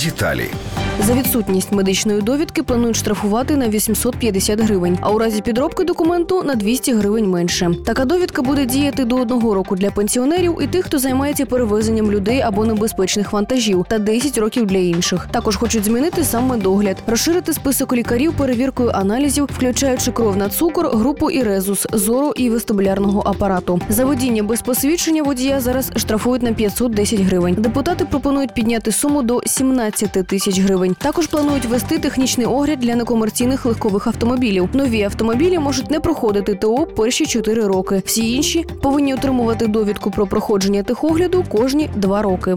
Деталі. За відсутність медичної довідки планують штрафувати на 850 гривень, а у разі підробки документу на 200 гривень менше. Така довідка буде діяти до одного року для пенсіонерів і тих, хто займається перевезенням людей або небезпечних вантажів, та 10 років для інших. Також хочуть змінити сам медогляд, розширити список лікарів перевіркою аналізів, включаючи кров на цукор, групу і резус, зору і вестибулярного апарату. За водіння без посвідчення водія зараз штрафують на 510 гривень. Депутати пропонують підняти суму до 17 тисяч гривень. Також планують вести технічний огляд для некомерційних легкових автомобілів. Нові автомобілі можуть не проходити ТО перші 4 роки. Всі інші повинні отримувати довідку про проходження техогляду кожні 2 роки.